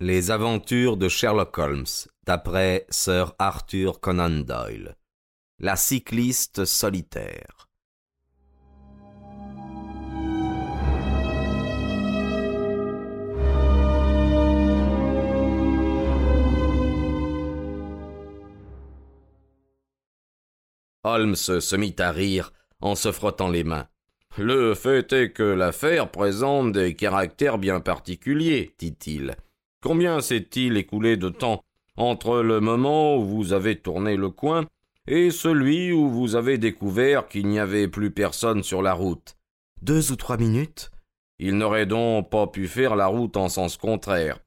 Les aventures de Sherlock Holmes, d'après Sir Arthur Conan Doyle. La cycliste solitaire. Holmes se mit à rire en se frottant les mains. Le fait est que l'affaire présente des caractères bien particuliers, dit-il. Combien s'est-il écoulé de temps entre le moment où vous avez tourné le coin et celui où vous avez découvert qu'il n'y avait plus personne sur la route? Deux ou trois minutes. Il n'aurait donc pas pu faire la route en sens contraire.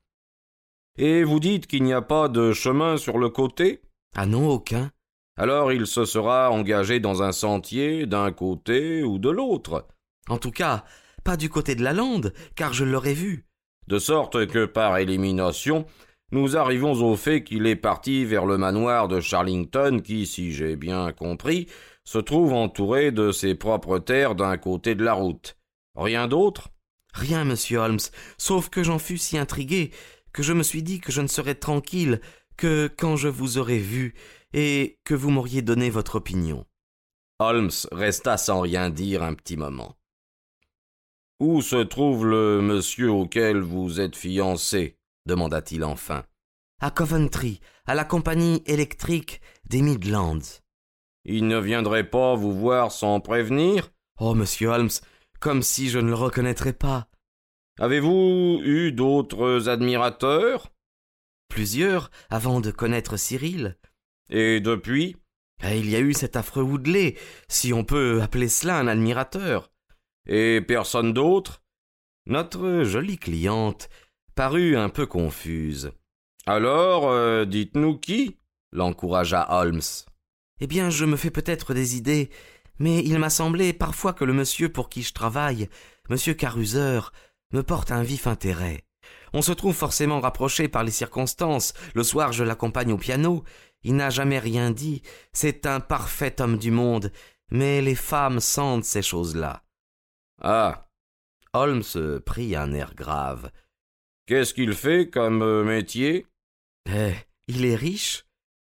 Et vous dites qu'il n'y a pas de chemin sur le côté? Ah non, aucun. Alors il se sera engagé dans un sentier d'un côté ou de l'autre? En tout cas, pas du côté de la lande, car je l'aurais vu de sorte que par élimination, nous arrivons au fait qu'il est parti vers le manoir de Charlington qui, si j'ai bien compris, se trouve entouré de ses propres terres d'un côté de la route. Rien d'autre? Rien, monsieur Holmes, sauf que j'en fus si intrigué que je me suis dit que je ne serais tranquille que quand je vous aurais vu et que vous m'auriez donné votre opinion. Holmes resta sans rien dire un petit moment. Où se trouve le monsieur auquel vous êtes fiancé demanda-t-il enfin. À Coventry, à la compagnie électrique des Midlands. Il ne viendrait pas vous voir sans prévenir? Oh, monsieur Holmes, comme si je ne le reconnaîtrais pas. Avez-vous eu d'autres admirateurs? Plusieurs, avant de connaître Cyril. Et depuis? Eh, Il y a eu cet affreux Woodley, si on peut appeler cela un admirateur. Et personne d'autre? Notre jolie cliente parut un peu confuse. Alors, euh, dites-nous qui? l'encouragea Holmes. Eh bien, je me fais peut-être des idées, mais il m'a semblé parfois que le monsieur pour qui je travaille, monsieur Caruseur, me porte un vif intérêt. On se trouve forcément rapproché par les circonstances. Le soir, je l'accompagne au piano. Il n'a jamais rien dit. C'est un parfait homme du monde. Mais les femmes sentent ces choses-là. Ah. Holmes prit un air grave. Qu'est-ce qu'il fait comme euh, métier? Eh, il est riche.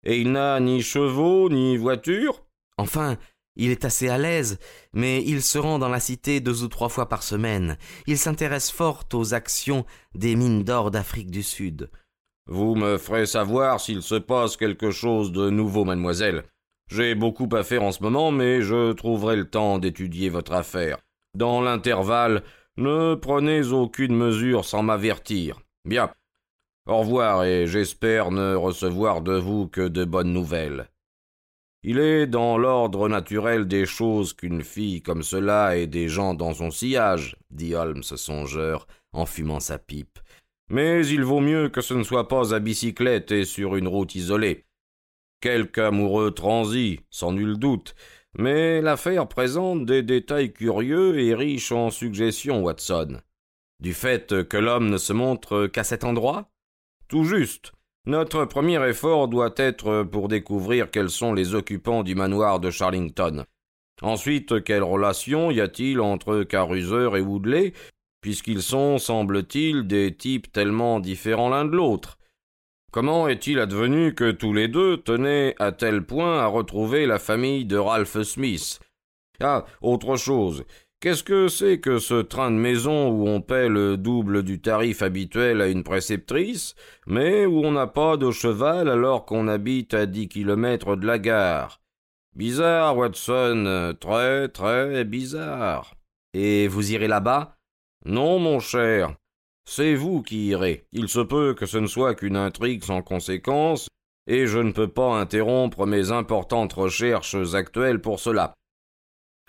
Et il n'a ni chevaux ni voiture Enfin, il est assez à l'aise, mais il se rend dans la cité deux ou trois fois par semaine. Il s'intéresse fort aux actions des mines d'or d'Afrique du Sud. Vous me ferez savoir s'il se passe quelque chose de nouveau, mademoiselle. J'ai beaucoup à faire en ce moment, mais je trouverai le temps d'étudier votre affaire. Dans l'intervalle, ne prenez aucune mesure sans m'avertir. Bien. Au revoir, et j'espère ne recevoir de vous que de bonnes nouvelles. Il est dans l'ordre naturel des choses qu'une fille comme cela ait des gens dans son sillage, dit Holmes songeur, en fumant sa pipe. Mais il vaut mieux que ce ne soit pas à bicyclette et sur une route isolée. Quelque amoureux transi, sans nul doute, mais l'affaire présente des détails curieux et riches en suggestions, Watson. Du fait que l'homme ne se montre qu'à cet endroit? Tout juste. Notre premier effort doit être pour découvrir quels sont les occupants du manoir de Charlington. Ensuite, quelle relation y a-t-il entre Caruser et Woodley, puisqu'ils sont, semble-t-il, des types tellement différents l'un de l'autre? Comment est-il advenu que tous les deux tenaient à tel point à retrouver la famille de Ralph Smith? Ah, autre chose. Qu'est-ce que c'est que ce train de maison où on paie le double du tarif habituel à une préceptrice, mais où on n'a pas de cheval alors qu'on habite à dix kilomètres de la gare? Bizarre, Watson, très, très bizarre. Et vous irez là-bas? Non, mon cher. C'est vous qui irez. Il se peut que ce ne soit qu'une intrigue sans conséquence, et je ne peux pas interrompre mes importantes recherches actuelles pour cela.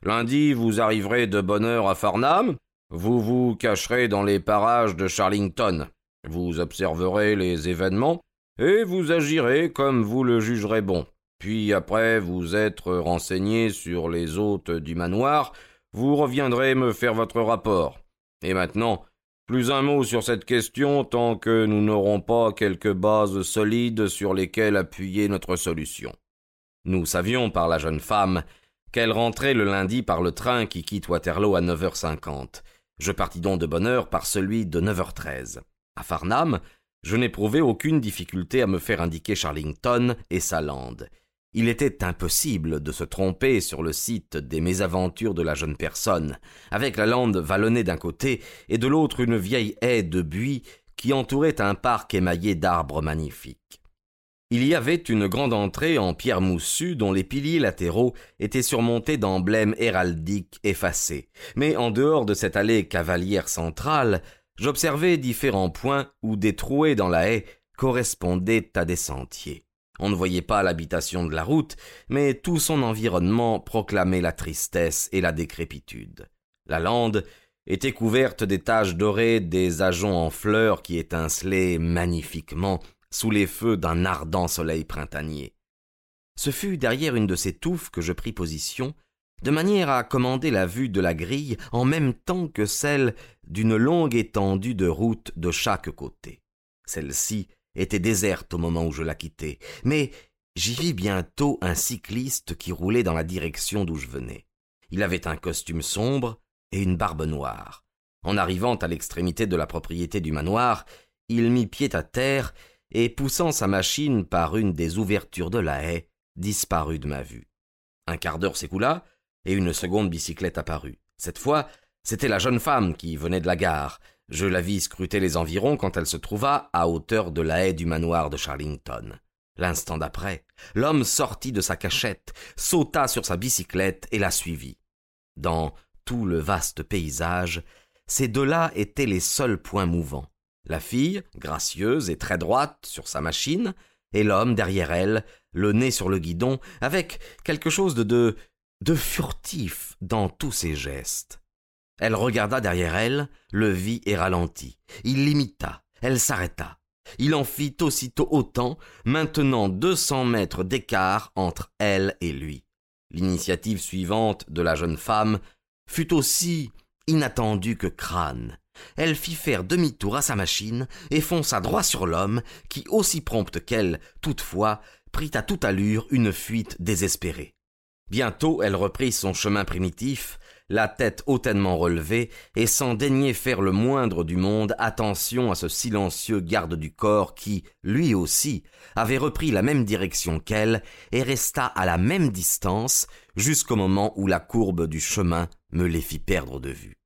Lundi, vous arriverez de bonne heure à Farnham, vous vous cacherez dans les parages de Charlington, vous observerez les événements, et vous agirez comme vous le jugerez bon. Puis après vous être renseigné sur les hôtes du manoir, vous reviendrez me faire votre rapport. Et maintenant, plus un mot sur cette question tant que nous n'aurons pas quelques bases solides sur lesquelles appuyer notre solution. Nous savions par la jeune femme qu'elle rentrait le lundi par le train qui quitte Waterloo à 9h50. Je partis donc de bonne heure par celui de 9h13. À Farnham, je n'éprouvai aucune difficulté à me faire indiquer Charlington et sa lande. Il était impossible de se tromper sur le site des mésaventures de la jeune personne, avec la lande vallonnée d'un côté et de l'autre une vieille haie de buis qui entourait un parc émaillé d'arbres magnifiques. Il y avait une grande entrée en pierre moussue dont les piliers latéraux étaient surmontés d'emblèmes héraldiques effacés. Mais en dehors de cette allée cavalière centrale, j'observai différents points où des trouées dans la haie correspondaient à des sentiers. On ne voyait pas l'habitation de la route, mais tout son environnement proclamait la tristesse et la décrépitude. La lande était couverte des taches dorées des ajoncs en fleurs qui étincelaient magnifiquement sous les feux d'un ardent soleil printanier. Ce fut derrière une de ces touffes que je pris position, de manière à commander la vue de la grille en même temps que celle d'une longue étendue de route de chaque côté. Celle-ci était déserte au moment où je la quittai, mais j'y vis bientôt un cycliste qui roulait dans la direction d'où je venais. Il avait un costume sombre et une barbe noire. En arrivant à l'extrémité de la propriété du manoir, il mit pied à terre et, poussant sa machine par une des ouvertures de la haie, disparut de ma vue. Un quart d'heure s'écoula, et une seconde bicyclette apparut. Cette fois, c'était la jeune femme qui venait de la gare. Je la vis scruter les environs quand elle se trouva à hauteur de la haie du manoir de Charlington. L'instant d'après, l'homme sortit de sa cachette, sauta sur sa bicyclette et la suivit. Dans tout le vaste paysage, ces deux-là étaient les seuls points mouvants. La fille, gracieuse et très droite sur sa machine, et l'homme derrière elle, le nez sur le guidon, avec quelque chose de, de, de furtif dans tous ses gestes. Elle regarda derrière elle, le vit et ralentit. Il l'imita. Elle s'arrêta. Il en fit aussitôt autant, maintenant deux cents mètres d'écart entre elle et lui. L'initiative suivante de la jeune femme fut aussi inattendue que crâne. Elle fit faire demi-tour à sa machine et fonça droit sur l'homme, qui, aussi prompte qu'elle, toutefois, prit à toute allure une fuite désespérée. Bientôt elle reprit son chemin primitif, la tête hautainement relevée, et sans daigner faire le moindre du monde attention à ce silencieux garde du corps qui, lui aussi, avait repris la même direction qu'elle, et resta à la même distance jusqu'au moment où la courbe du chemin me les fit perdre de vue.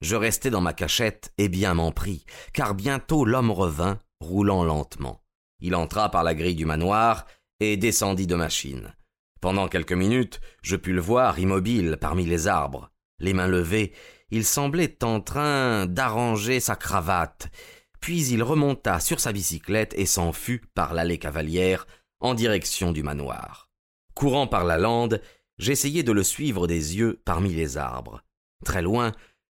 Je restai dans ma cachette et bien m'en pris, car bientôt l'homme revint, roulant lentement. Il entra par la grille du manoir et descendit de machine. Pendant quelques minutes, je pus le voir immobile parmi les arbres. Les mains levées, il semblait en train d'arranger sa cravate. Puis il remonta sur sa bicyclette et s'en fut par l'allée cavalière en direction du manoir. Courant par la lande, j'essayai de le suivre des yeux parmi les arbres. Très loin,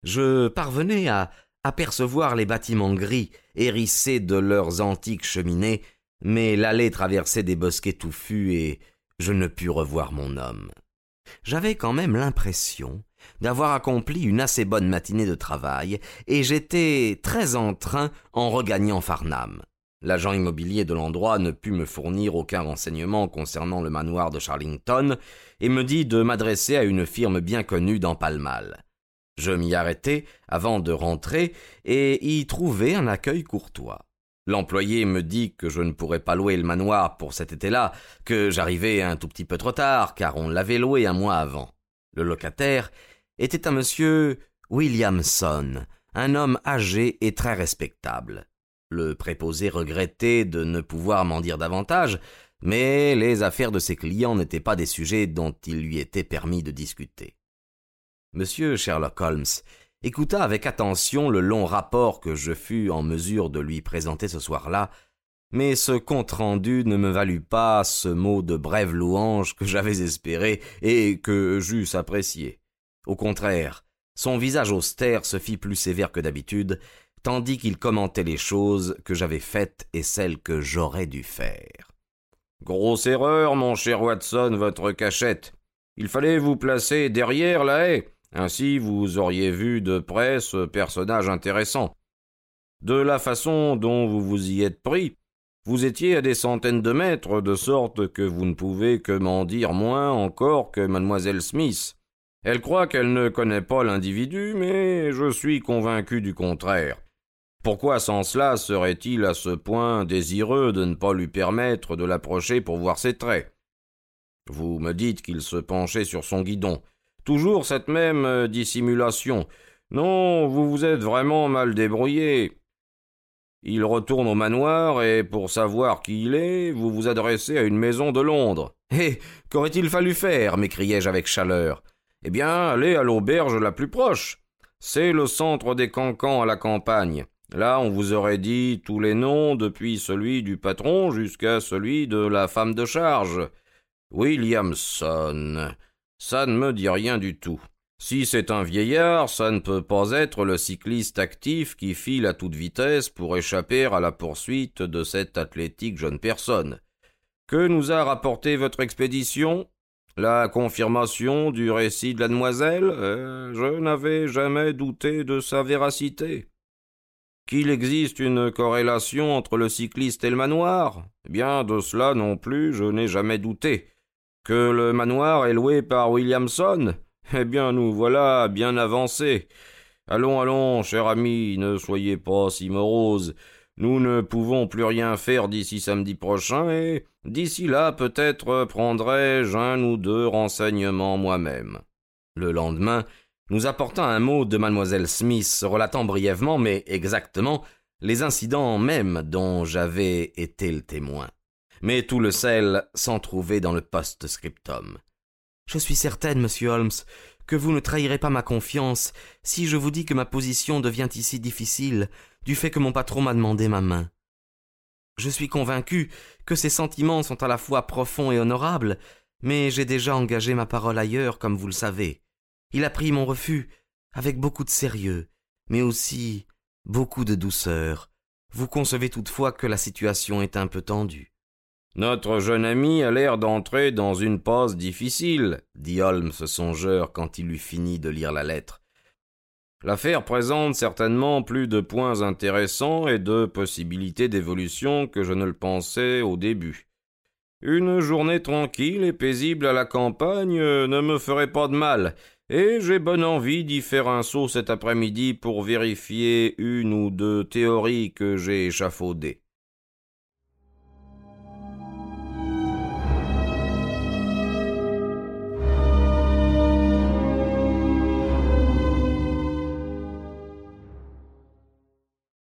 je parvenais à apercevoir les bâtiments gris hérissés de leurs antiques cheminées, mais l'allée traversait des bosquets touffus et je ne pus revoir mon homme. J'avais quand même l'impression d'avoir accompli une assez bonne matinée de travail, et j'étais très en train en regagnant Farnham. L'agent immobilier de l'endroit ne put me fournir aucun renseignement concernant le manoir de Charlington, et me dit de m'adresser à une firme bien connue dans Palmal. Je m'y arrêtai avant de rentrer et y trouvai un accueil courtois. L'employé me dit que je ne pourrais pas louer le manoir pour cet été-là, que j'arrivais un tout petit peu trop tard, car on l'avait loué un mois avant. Le locataire était un monsieur Williamson, un homme âgé et très respectable. Le préposé regrettait de ne pouvoir m'en dire davantage, mais les affaires de ses clients n'étaient pas des sujets dont il lui était permis de discuter. Monsieur Sherlock Holmes écouta avec attention le long rapport que je fus en mesure de lui présenter ce soir-là, mais ce compte-rendu ne me valut pas ce mot de brève louange que j'avais espéré et que j'eusse apprécié. Au contraire, son visage austère se fit plus sévère que d'habitude, tandis qu'il commentait les choses que j'avais faites et celles que j'aurais dû faire. Grosse erreur, mon cher Watson, votre cachette. Il fallait vous placer derrière la haie. Ainsi vous auriez vu de près ce personnage intéressant. De la façon dont vous vous y êtes pris, vous étiez à des centaines de mètres, de sorte que vous ne pouvez que m'en dire moins encore que mademoiselle Smith. Elle croit qu'elle ne connaît pas l'individu, mais je suis convaincu du contraire. Pourquoi sans cela serait-il à ce point désireux de ne pas lui permettre de l'approcher pour voir ses traits? Vous me dites qu'il se penchait sur son guidon. Toujours cette même euh, dissimulation. Non, vous vous êtes vraiment mal débrouillé. Il retourne au manoir et pour savoir qui il est, vous vous adressez à une maison de Londres. Eh. Qu'aurait-il fallu faire? m'écriai-je avec chaleur. Eh bien, allez à l'auberge la plus proche. C'est le centre des cancans à la campagne. Là, on vous aurait dit tous les noms, depuis celui du patron jusqu'à celui de la femme de charge. Williamson. Ça ne me dit rien du tout. Si c'est un vieillard, ça ne peut pas être le cycliste actif qui file à toute vitesse pour échapper à la poursuite de cette athlétique jeune personne. Que nous a rapporté votre expédition? La confirmation du récit de la demoiselle? Euh, Je n'avais jamais douté de sa véracité. Qu'il existe une corrélation entre le cycliste et le manoir? Eh bien, de cela non plus je n'ai jamais douté. Que le manoir est loué par Williamson Eh bien, nous voilà bien avancés. Allons, allons, cher ami, ne soyez pas si morose. Nous ne pouvons plus rien faire d'ici samedi prochain, et d'ici là peut-être prendrai-je un ou deux renseignements moi-même. Le lendemain, nous apporta un mot de mademoiselle Smith relatant brièvement, mais exactement, les incidents mêmes dont j'avais été le témoin. Mais tout le sel s'en trouvait dans le post-scriptum. Je suis certaine, monsieur Holmes, que vous ne trahirez pas ma confiance si je vous dis que ma position devient ici difficile du fait que mon patron m'a demandé ma main. Je suis convaincu que ses sentiments sont à la fois profonds et honorables, mais j'ai déjà engagé ma parole ailleurs, comme vous le savez. Il a pris mon refus avec beaucoup de sérieux, mais aussi beaucoup de douceur. Vous concevez toutefois que la situation est un peu tendue. Notre jeune ami a l'air d'entrer dans une pause difficile, dit Holmes songeur quand il eut fini de lire la lettre. L'affaire présente certainement plus de points intéressants et de possibilités d'évolution que je ne le pensais au début. Une journée tranquille et paisible à la campagne ne me ferait pas de mal, et j'ai bonne envie d'y faire un saut cet après-midi pour vérifier une ou deux théories que j'ai échafaudées.